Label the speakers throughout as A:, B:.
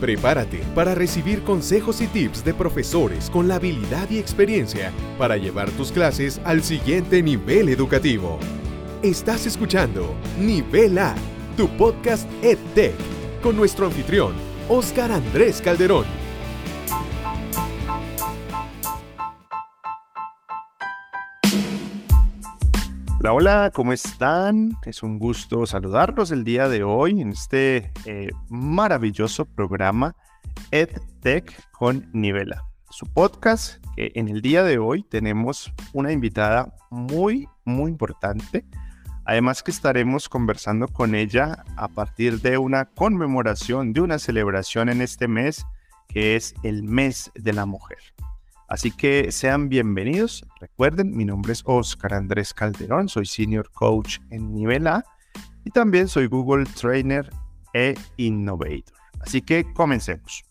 A: Prepárate para recibir consejos y tips de profesores con la habilidad y experiencia para llevar tus clases al siguiente nivel educativo. Estás escuchando Nivel A, tu podcast EdTech, con nuestro anfitrión, Oscar Andrés Calderón.
B: Hola, ¿cómo están? Es un gusto saludarlos el día de hoy en este eh, maravilloso programa EdTech con Nivela, su podcast que en el día de hoy tenemos una invitada muy, muy importante. Además que estaremos conversando con ella a partir de una conmemoración, de una celebración en este mes, que es el mes de la mujer. Así que sean bienvenidos. Recuerden, mi nombre es Oscar Andrés Calderón, soy Senior Coach en nivel A y también soy Google Trainer e Innovator. Así que comencemos.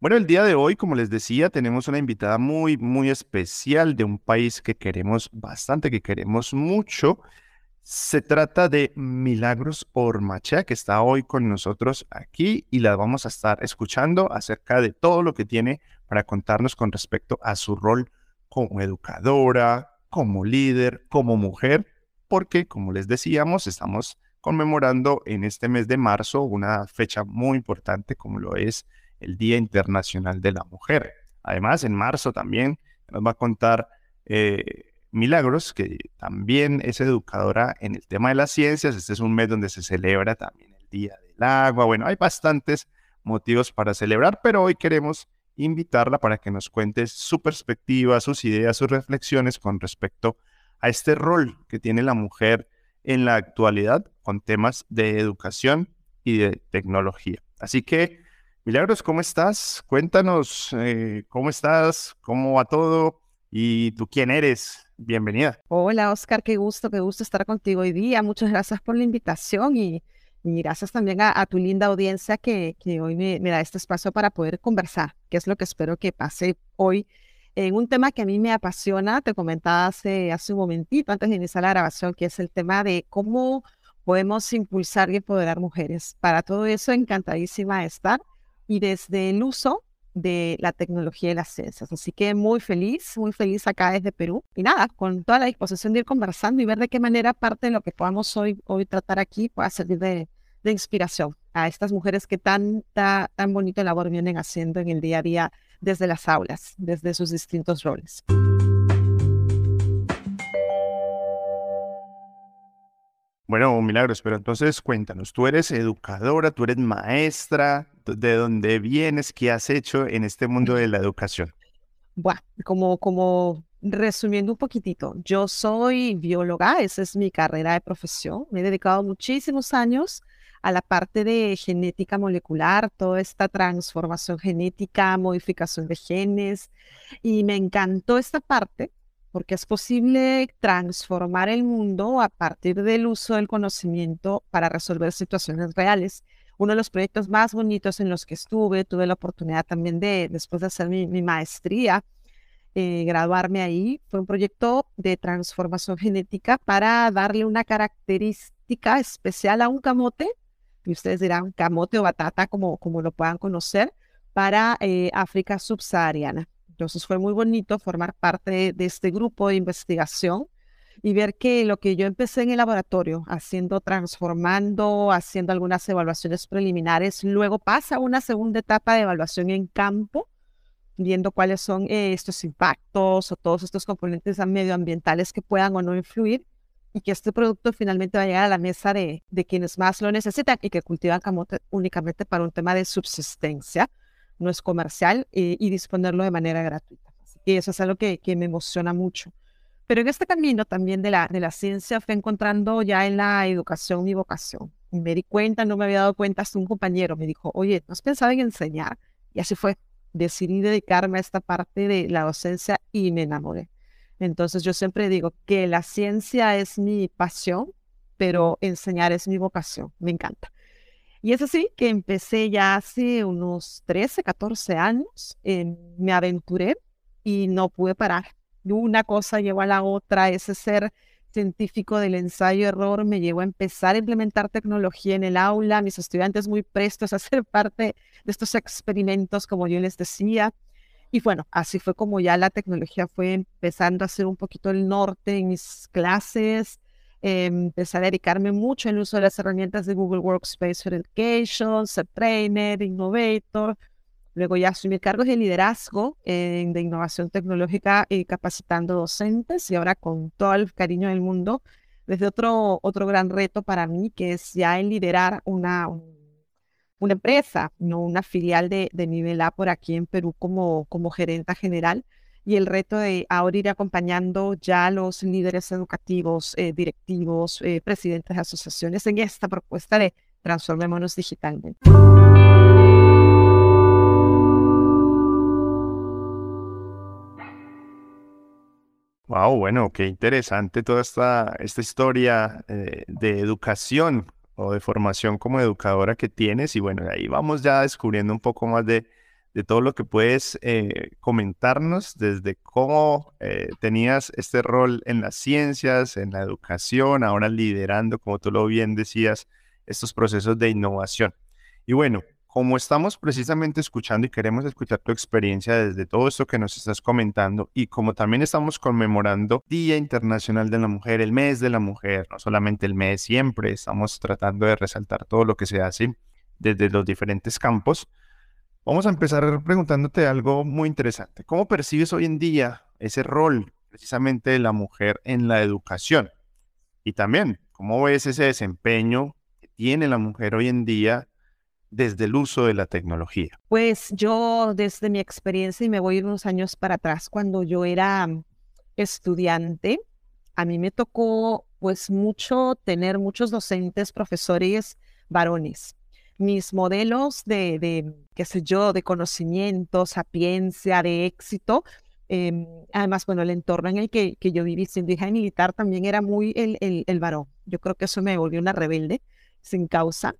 B: Bueno, el día de hoy, como les decía, tenemos una invitada muy, muy especial de un país que queremos bastante, que queremos mucho se trata de Milagros Ormachea, que está hoy con nosotros aquí y la vamos a estar escuchando acerca de todo lo que tiene para contarnos con respecto a su rol como educadora, como líder, como mujer, porque, como les decíamos, estamos conmemorando en este mes de marzo una fecha muy importante como lo es el Día Internacional de la Mujer. Además, en marzo también nos va a contar eh, Milagros, que también es educadora en el tema de las ciencias. Este es un mes donde se celebra también el Día del Agua. Bueno, hay bastantes motivos para celebrar, pero hoy queremos invitarla para que nos cuente su perspectiva, sus ideas, sus reflexiones con respecto a este rol que tiene la mujer en la actualidad con temas de educación y de tecnología. Así que, Milagros, ¿cómo estás? Cuéntanos eh, cómo estás, cómo va todo y tú quién eres. Bienvenida.
C: Hola, Oscar, qué gusto, qué gusto estar contigo hoy día. Muchas gracias por la invitación y, gracias también a, tu linda audiencia que, que hoy me, da este espacio para poder conversar, que es lo que espero que pase hoy en un tema que a mí me apasiona. Te comentaba hace, hace un momentito, antes de iniciar la grabación, que es el tema de cómo podemos impulsar y empoderar mujeres. Para todo eso, encantadísima de estar y desde el uso de la tecnología y las ciencias. Así que muy feliz, muy feliz acá desde Perú. Y nada, con toda la disposición de ir conversando y ver de qué manera parte de lo que podamos hoy, hoy tratar aquí pueda servir de, de inspiración a estas mujeres que tanta, tan bonito labor vienen haciendo en el día a día desde las aulas, desde sus distintos roles.
B: Bueno, Milagros, pero entonces cuéntanos, tú eres educadora, tú eres maestra, ¿de dónde vienes? ¿Qué has hecho en este mundo de la educación?
C: Bueno, como, como resumiendo un poquitito, yo soy bióloga, esa es mi carrera de profesión, me he dedicado muchísimos años a la parte de genética molecular, toda esta transformación genética, modificación de genes, y me encantó esta parte porque es posible transformar el mundo a partir del uso del conocimiento para resolver situaciones reales. Uno de los proyectos más bonitos en los que estuve, tuve la oportunidad también de, después de hacer mi, maestría, eh, graduarme ahí, fue un proyecto de transformación genética para darle una característica especial a un camote, y ustedes dirán camote o batata como, como lo puedan conocer, para eh, África subsahariana. Entonces fue muy bonito formar parte de este grupo de investigación y ver que lo que yo empecé en el laboratorio, haciendo, transformando, haciendo algunas evaluaciones preliminares, luego pasa una segunda etapa de evaluación en campo, viendo cuáles son eh, estos impactos o todos estos componentes medioambientales que puedan o no influir y que este producto finalmente va a llegar a la mesa de, de quienes más lo necesitan y que cultivan camote únicamente para un tema de subsistencia no es comercial eh, y disponerlo de manera gratuita. Y eso es algo que, que, me emociona mucho. Pero en este camino también de la, de la ciencia fui encontrando ya en la educación mi vocación. Y me di cuenta, no me había dado cuenta, hasta un compañero me dijo, oye, ¿no has pensado en enseñar? Y así fue. Decidí dedicarme a esta parte de la docencia y me enamoré. Entonces yo siempre digo que la ciencia es mi pasión, pero enseñar es mi vocación. Me encanta. Y es así que empecé ya hace unos 13, 14 años, me aventuré y no pude parar. Una cosa llevó a la otra, ese ser científico del ensayo-error me llevó a empezar a implementar tecnología en el aula, mis estudiantes muy prestos a ser parte de estos experimentos, como yo les decía. Y bueno, así fue como ya la tecnología fue empezando a ser un poquito el norte en mis clases. Eh, empecé a dedicarme mucho al uso de las herramientas de Google Workspace for Education, Trainer, Innovator. Luego ya asumí cargos de liderazgo eh, de innovación tecnológica y capacitando docentes y ahora con todo el cariño del mundo, desde otro, otro gran reto para mí, que es ya el liderar una, una empresa, no una filial de, de nivel A por aquí en Perú como, como gerenta general y el reto de ahora ir acompañando ya a los líderes educativos, eh, directivos, eh, presidentes de asociaciones en esta propuesta de transformémonos digitalmente.
B: Wow, bueno, qué interesante toda esta, esta historia eh, de educación o de formación como educadora que tienes. Y bueno, ahí vamos ya descubriendo un poco más de, de todo lo que puedes eh, comentarnos desde cómo eh, tenías este rol en las ciencias, en la educación, ahora liderando, como tú lo bien decías, estos procesos de innovación. Y bueno, como estamos precisamente escuchando y queremos escuchar tu experiencia desde todo esto que nos estás comentando y como también estamos conmemorando Día Internacional de la Mujer, el mes de la mujer, no solamente el mes, siempre estamos tratando de resaltar todo lo que se hace desde los diferentes campos. Vamos a empezar preguntándote algo muy interesante. ¿Cómo percibes hoy en día ese rol precisamente de la mujer en la educación? Y también, ¿cómo ves ese desempeño que tiene la mujer hoy en día desde el uso de la tecnología?
C: Pues yo desde mi experiencia y me voy unos años para atrás, cuando yo era estudiante, a mí me tocó pues mucho tener muchos docentes, profesores varones. Mis modelos de, de qué sé yo, de conocimiento, sapiencia, de éxito, em, además, bueno, el entorno en el que, que yo viví siendo hija militar también era muy el, el, el varón. Yo creo que eso me volvió una rebelde sin causa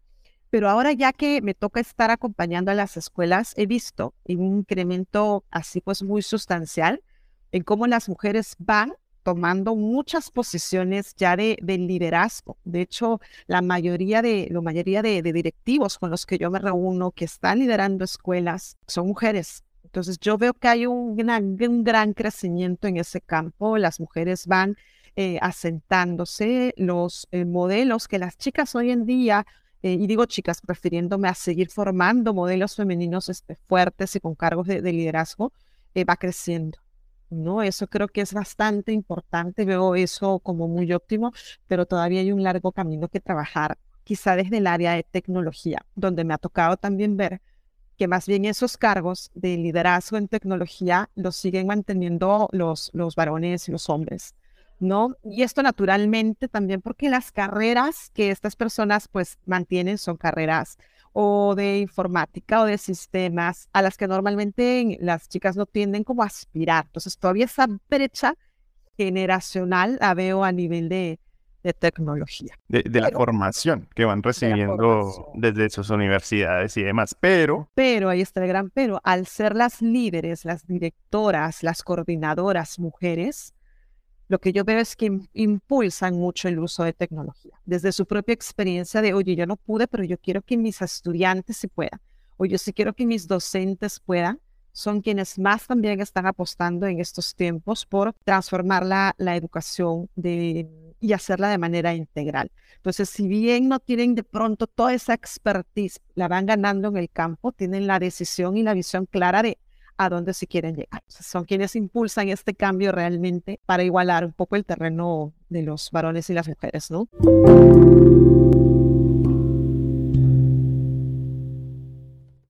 C: pero ahora ya que me toca estar acompañando a las escuelas, he visto un incremento así pues muy sustancial en cómo las mujeres van tomando muchas posiciones ya de, liderazgo. De hecho, la mayoría de, la mayoría de, directivos con los que yo me reúno que están liderando escuelas son mujeres. Entonces yo veo que hay un gran, gran crecimiento en ese campo. Las mujeres van eh, asentándose, los eh, modelos que las chicas hoy en día eh, y digo chicas, prefiriéndome a seguir formando modelos femeninos este, fuertes y con cargos de, liderazgo, eh, va creciendo. ¿No? Eso creo que es bastante importante, veo eso como muy óptimo, pero todavía hay un largo camino que trabajar, quizá desde el área de tecnología, donde me ha tocado también ver que más bien esos cargos de liderazgo en tecnología los siguen manteniendo los, los varones y los hombres. ¿no? Y esto naturalmente también porque las carreras que estas personas pues mantienen son carreras o de informática o de sistemas a las que normalmente las chicas no tienden como a aspirar. Entonces todavía esa brecha generacional la veo a nivel de, tecnología.
B: De, la formación que van recibiendo desde sus universidades y demás, pero...
C: Pero, ahí está el gran pero, al ser las líderes, las directoras, las coordinadoras mujeres, lo que yo veo es que impulsan mucho el uso de tecnología, desde su propia experiencia de, oye, yo no pude, pero yo quiero que mis estudiantes sí puedan, o yo sí quiero que mis docentes puedan, son quienes más también están apostando en estos tiempos por transformar la, educación y hacerla de manera integral. Entonces, si bien no tienen de pronto toda esa expertise, la van ganando en el campo, tienen la decisión y la visión clara de a dónde se quieren llegar. son quienes impulsan este cambio realmente para igualar un poco el terreno de los varones y las mujeres, ¿no?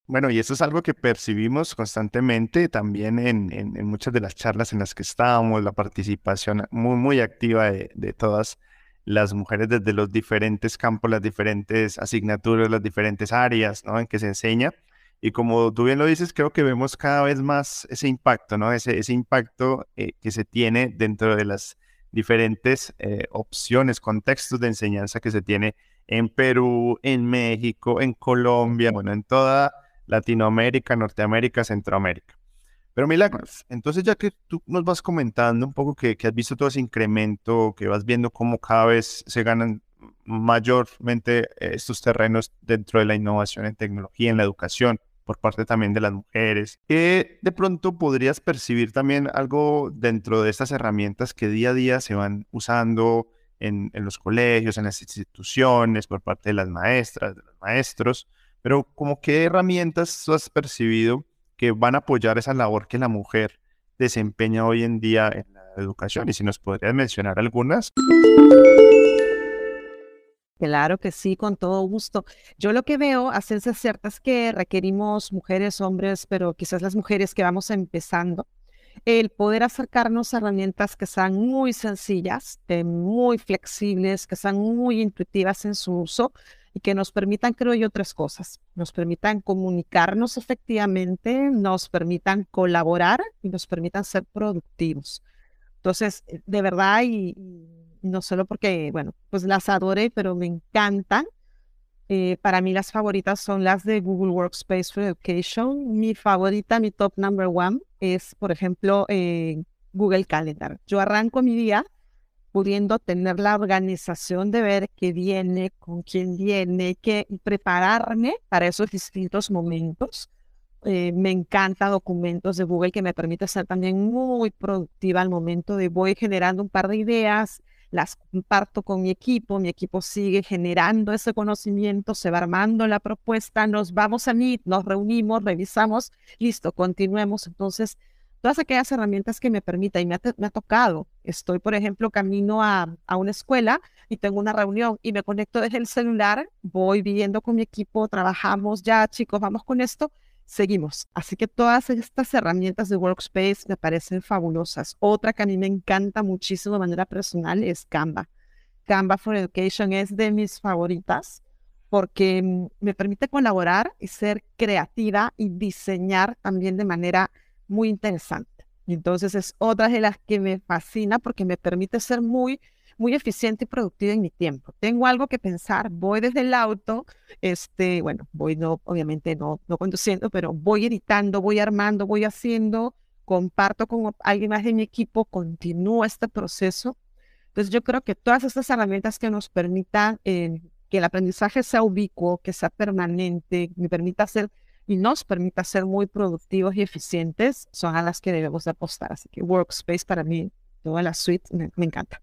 B: Bueno, y eso es algo que percibimos constantemente también en, en, muchas de las charlas en las que estábamos, la participación muy, muy activa de, de, todas las mujeres desde los diferentes campos, las diferentes asignaturas, las diferentes áreas ¿no? en que se enseña. Y como tú bien lo dices, creo que vemos cada vez más ese impacto, ¿no? Ese, ese impacto eh, que se tiene dentro de las diferentes eh, opciones, contextos de enseñanza que se tiene en Perú, en México, en Colombia, bueno, en toda Latinoamérica, Norteamérica, Centroamérica. Pero Milagros, entonces ya que tú nos vas comentando un poco que, que has visto todo ese incremento, que vas viendo cómo cada vez se ganan mayormente estos terrenos dentro de la innovación en tecnología, en la educación, por parte también de las mujeres, que de pronto podrías percibir también algo dentro de estas herramientas que día a día se van usando en, en los colegios, en las instituciones, por parte de las maestras, de los maestros, pero como qué herramientas has percibido que van a apoyar esa labor que la mujer desempeña hoy en día en la educación y si nos podrías mencionar algunas.
C: Claro que sí, con todo gusto. Yo lo que veo a ciencia cierta es que requerimos mujeres, hombres, pero quizás las mujeres que vamos empezando, el poder acercarnos a herramientas que sean muy sencillas, eh, muy flexibles, que sean muy intuitivas en su uso y que nos permitan, creo yo, tres cosas. Nos permitan comunicarnos efectivamente, nos permitan colaborar y nos permitan ser productivos. Entonces, eh, de verdad, y, no solo porque, bueno, pues las adoré, pero me encantan. Eh, para mí las favoritas son las de Google Workspace for Education. Mi favorita, mi top number one, es, por ejemplo, eh, Google Calendar. Yo arranco mi día pudiendo tener la organización de ver qué viene, con quién viene, qué prepararme para esos distintos momentos. Eh, me encanta documentos de Google que me permite ser también muy productiva al momento de voy generando un par de ideas, las comparto con mi equipo, mi equipo sigue generando ese conocimiento, se va armando la propuesta, nos vamos a Meet, nos reunimos, revisamos, listo, continuemos. Entonces, todas aquellas herramientas que me permitan y me ha, tocado. Estoy, por ejemplo, camino a, a, una escuela y tengo una reunión y me conecto desde el celular, voy viviendo con mi equipo, trabajamos ya, chicos, vamos con esto seguimos. Así que todas estas herramientas de Workspace me parecen fabulosas. Otra que a mí me encanta muchísimo de manera personal es Canva. Canva for Education es de mis favoritas porque mm, me permite colaborar y ser creativa y diseñar también de manera muy interesante. Entonces es otra de las que me fascina porque me permite ser muy muy eficiente y productiva en mi tiempo. Tengo algo que pensar, voy desde el auto, este, bueno, voy no, obviamente no, no conduciendo, pero voy editando, voy armando, voy haciendo, comparto con alguien más de mi equipo, continúo este proceso. Entonces yo creo que todas estas herramientas que nos permitan eh, que el aprendizaje sea ubicuo, que sea permanente, me permita ser y nos permita ser muy productivos y eficientes, son a las que debemos de apostar. Así que Workspace para mí, toda la suite, me encanta.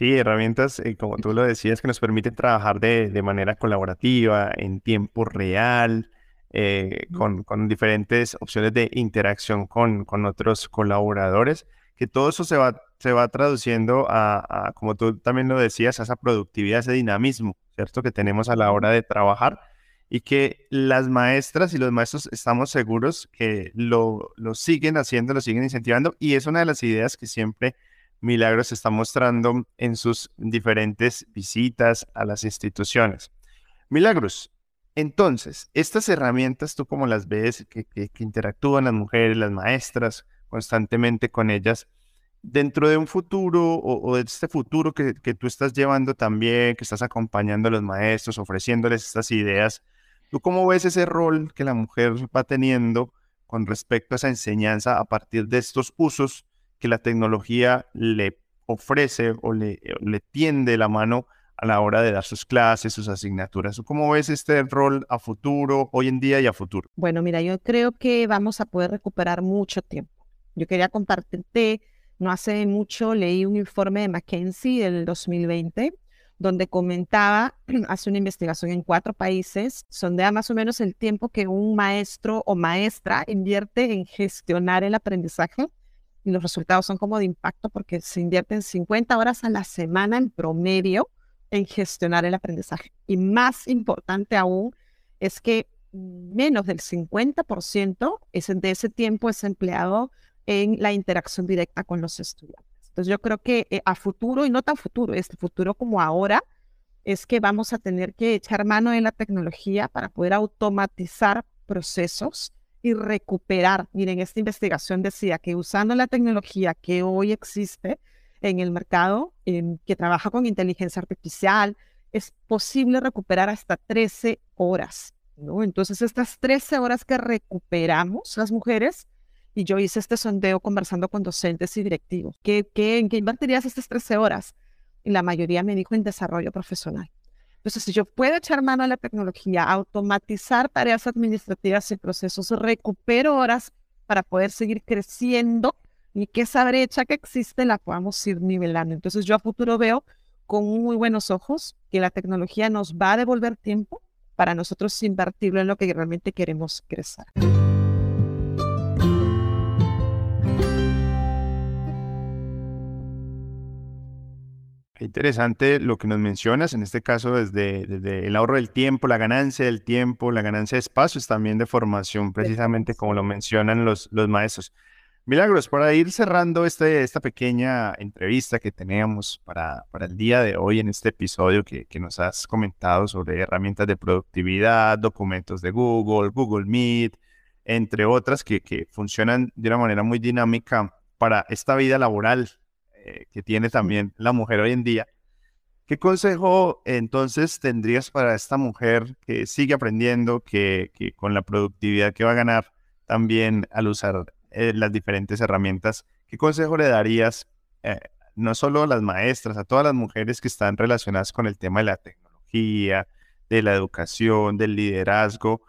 B: Sí, herramientas, eh, como tú lo decías, que nos permiten trabajar de, de manera colaborativa, en tiempo real, eh, con, con, diferentes opciones de interacción con, con, otros colaboradores, que todo eso se va, se va traduciendo a, a, como tú también lo decías, a esa productividad, ese dinamismo, ¿cierto? Que tenemos a la hora de trabajar y que las maestras y los maestros estamos seguros que lo, lo siguen haciendo, lo siguen incentivando y es una de las ideas que siempre Milagros está mostrando en sus diferentes visitas a las instituciones. Milagros, entonces, estas herramientas, tú como las ves, que, interactúan las mujeres, las maestras constantemente con ellas, dentro de un futuro o, de este futuro que, que, tú estás llevando también, que estás acompañando a los maestros, ofreciéndoles estas ideas, ¿tú cómo ves ese rol que la mujer va teniendo con respecto a esa enseñanza a partir de estos usos que la tecnología le ofrece o le, le tiende la mano a la hora de dar sus clases, sus asignaturas. ¿Cómo ves este rol a futuro, hoy en día y a futuro?
C: Bueno, mira, yo creo que vamos a poder recuperar mucho tiempo. Yo quería compartirte, no hace mucho leí un informe de McKinsey del 2020 donde comentaba, hace una investigación en cuatro países, sondea más o menos el tiempo que un maestro o maestra invierte en gestionar el aprendizaje y los resultados son como de impacto porque se invierten 50 horas a la semana en promedio en gestionar el aprendizaje. Y más importante aún es que menos del 50% de ese tiempo es empleado en la interacción directa con los estudiantes. Entonces yo creo que eh, a futuro, y no tan futuro, este futuro como ahora, es que vamos a tener que echar mano de la tecnología para poder automatizar procesos y recuperar. Miren, esta investigación decía que usando la tecnología que hoy existe, en el mercado que trabaja con inteligencia artificial, es posible recuperar hasta 13 horas. ¿no? Entonces, estas 13 horas que recuperamos las mujeres, y yo hice este sondeo conversando con docentes y directivos, ¿qué, qué, ¿en qué invertirías estas 13 horas? Y la mayoría me dijo en desarrollo profesional. Entonces, si yo puedo echar mano a la tecnología, automatizar tareas administrativas y procesos, recupero horas para poder seguir creciendo y que esa brecha que existe la podamos ir nivelando. Entonces, yo a futuro veo con muy buenos ojos que la tecnología nos va a devolver tiempo para nosotros invertirlo en lo que realmente queremos crecer.
B: Interesante lo que nos mencionas, en este caso desde, desde, el ahorro del tiempo, la ganancia del tiempo, la ganancia de espacios también de formación, precisamente como lo mencionan los, los maestros. Milagros, para ir cerrando este, esta pequeña entrevista que teníamos para, para el día de hoy en este episodio que, que nos has comentado sobre herramientas de productividad, documentos de Google, Google Meet, entre otras que, que funcionan de una manera muy dinámica para esta vida laboral eh, que tiene también la mujer hoy en día. ¿Qué consejo entonces tendrías para esta mujer que sigue aprendiendo, que, que con la productividad que va a ganar también al usar eh, las diferentes herramientas, qué consejo le darías eh, no solo a las maestras, a todas las mujeres que están relacionadas con el tema de la tecnología, de la educación, del liderazgo,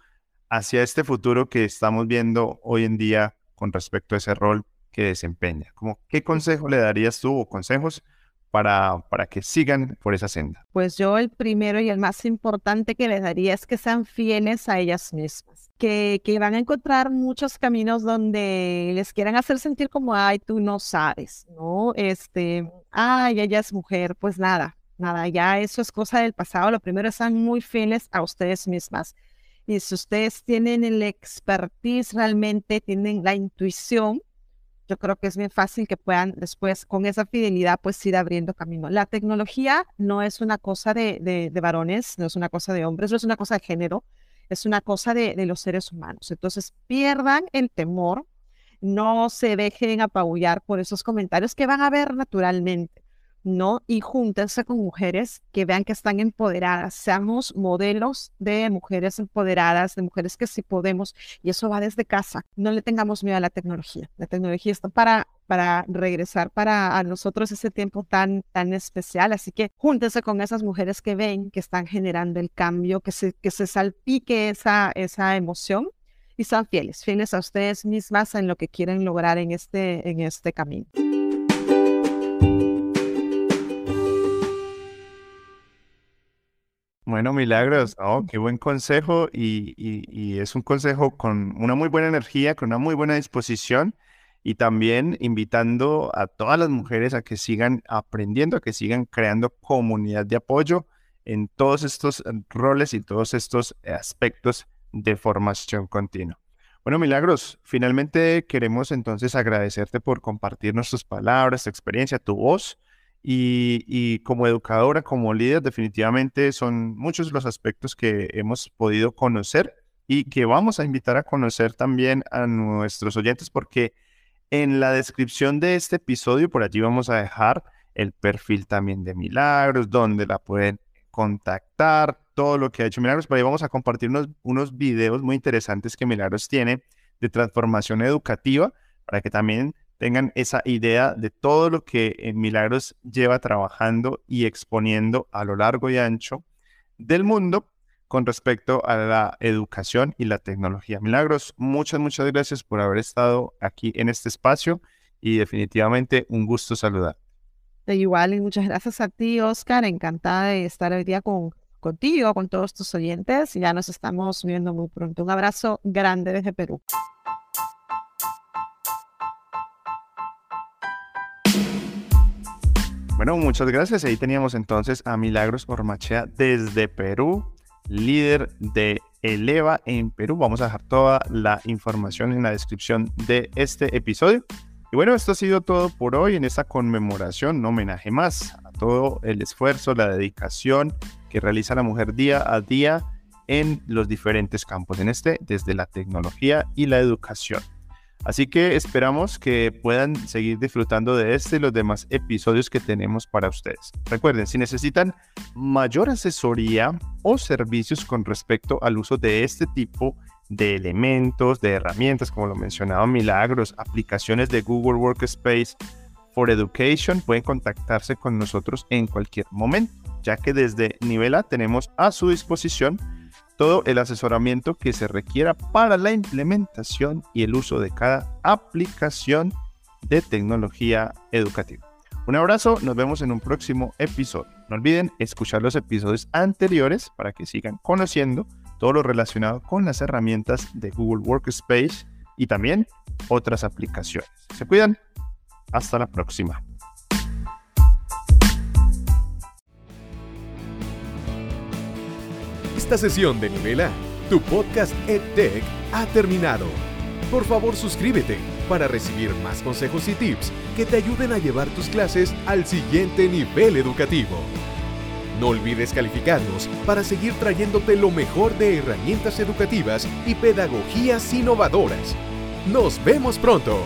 B: hacia este futuro que estamos viendo hoy en día con respecto a ese rol que desempeña. Como, ¿Qué consejo le darías tú o consejos para, para que sigan por esa senda?
C: Pues yo el primero y el más importante que les daría es que sean fieles a ellas mismas, que, que van a encontrar muchos caminos donde les quieran hacer sentir como, ay, tú no sabes, ¿no? Este, ay, ella es mujer, pues nada, nada, ya eso es cosa del pasado. Lo primero es ser muy fieles a ustedes mismas. Y si ustedes tienen el expertise realmente, tienen la intuición, yo creo que es bien fácil que puedan después con esa fidelidad pues ir abriendo camino. La tecnología no es una cosa de, de, varones, no es una cosa de hombres, no es una cosa de género, es una cosa de, de los seres humanos. Entonces pierdan el temor, no se dejen apabullar por esos comentarios que van a ver naturalmente. ¿No? Y júntense con mujeres que vean que están empoderadas, seamos modelos de mujeres empoderadas, de mujeres que sí podemos, y eso va desde casa. No le tengamos miedo a la tecnología. La tecnología está para, para regresar para a nosotros ese tiempo tan, tan especial, así que júntense con esas mujeres que ven que están generando el cambio, que se, que se salpique esa, esa emoción y sean fieles, fieles a ustedes mismas en lo que quieren lograr en este, en este camino.
B: Bueno, Milagros, oh, qué buen consejo y, es un consejo con una muy buena energía, con una muy buena disposición y también invitando a todas las mujeres a que sigan aprendiendo, a que sigan creando comunidad de apoyo en todos estos roles y todos estos aspectos de formación continua. Bueno, Milagros, finalmente queremos entonces agradecerte por compartirnos tus palabras, tu experiencia, tu voz y, como educadora, como líder, definitivamente son muchos los aspectos que hemos podido conocer y que vamos a invitar a conocer también a nuestros oyentes porque en la descripción de este episodio, por allí vamos a dejar el perfil también de Milagros, donde la pueden contactar, todo lo que ha hecho Milagros. Por ahí vamos a compartir unos, unos videos muy interesantes que Milagros tiene de transformación educativa para que también tengan esa idea de todo lo que en Milagros lleva trabajando y exponiendo a lo largo y ancho del mundo con respecto a la educación y la tecnología. Milagros, muchas, muchas gracias por haber estado aquí en este espacio y definitivamente un gusto saludar.
C: Igual y muchas gracias a ti, Oscar. Encantada de estar hoy día con, contigo, con todos tus oyentes. Ya nos estamos viendo muy pronto. Un abrazo grande desde Perú.
B: Bueno, muchas gracias. Ahí teníamos entonces a Milagros Ormachea desde Perú, líder de Eleva en Perú. Vamos a dejar toda la información en la descripción de este episodio. Y bueno, esto ha sido todo por hoy en esta conmemoración, un homenaje más a todo el esfuerzo, la dedicación que realiza la mujer día a día en los diferentes campos, en este, desde la tecnología y la educación. Así que esperamos que puedan seguir disfrutando de este y los demás episodios que tenemos para ustedes. Recuerden, si necesitan mayor asesoría o servicios con respecto al uso de este tipo de elementos, de herramientas, como lo mencionaba Milagros, aplicaciones de Google Workspace for Education, pueden contactarse con nosotros en cualquier momento, ya que desde nivel A tenemos a su disposición todo el asesoramiento que se requiera para la implementación y el uso de cada aplicación de tecnología educativa. Un abrazo, nos vemos en un próximo episodio. No olviden escuchar los episodios anteriores para que sigan conociendo todo lo relacionado con las herramientas de Google Workspace y también otras aplicaciones. Se cuidan. Hasta la próxima.
A: Esta sesión de Nivel A, tu podcast EdTech, ha terminado. Por favor, suscríbete para recibir más consejos y tips que te ayuden a llevar tus clases al siguiente nivel educativo. No olvides calificarnos para seguir trayéndote lo mejor de herramientas educativas y pedagogías innovadoras. Nos vemos pronto.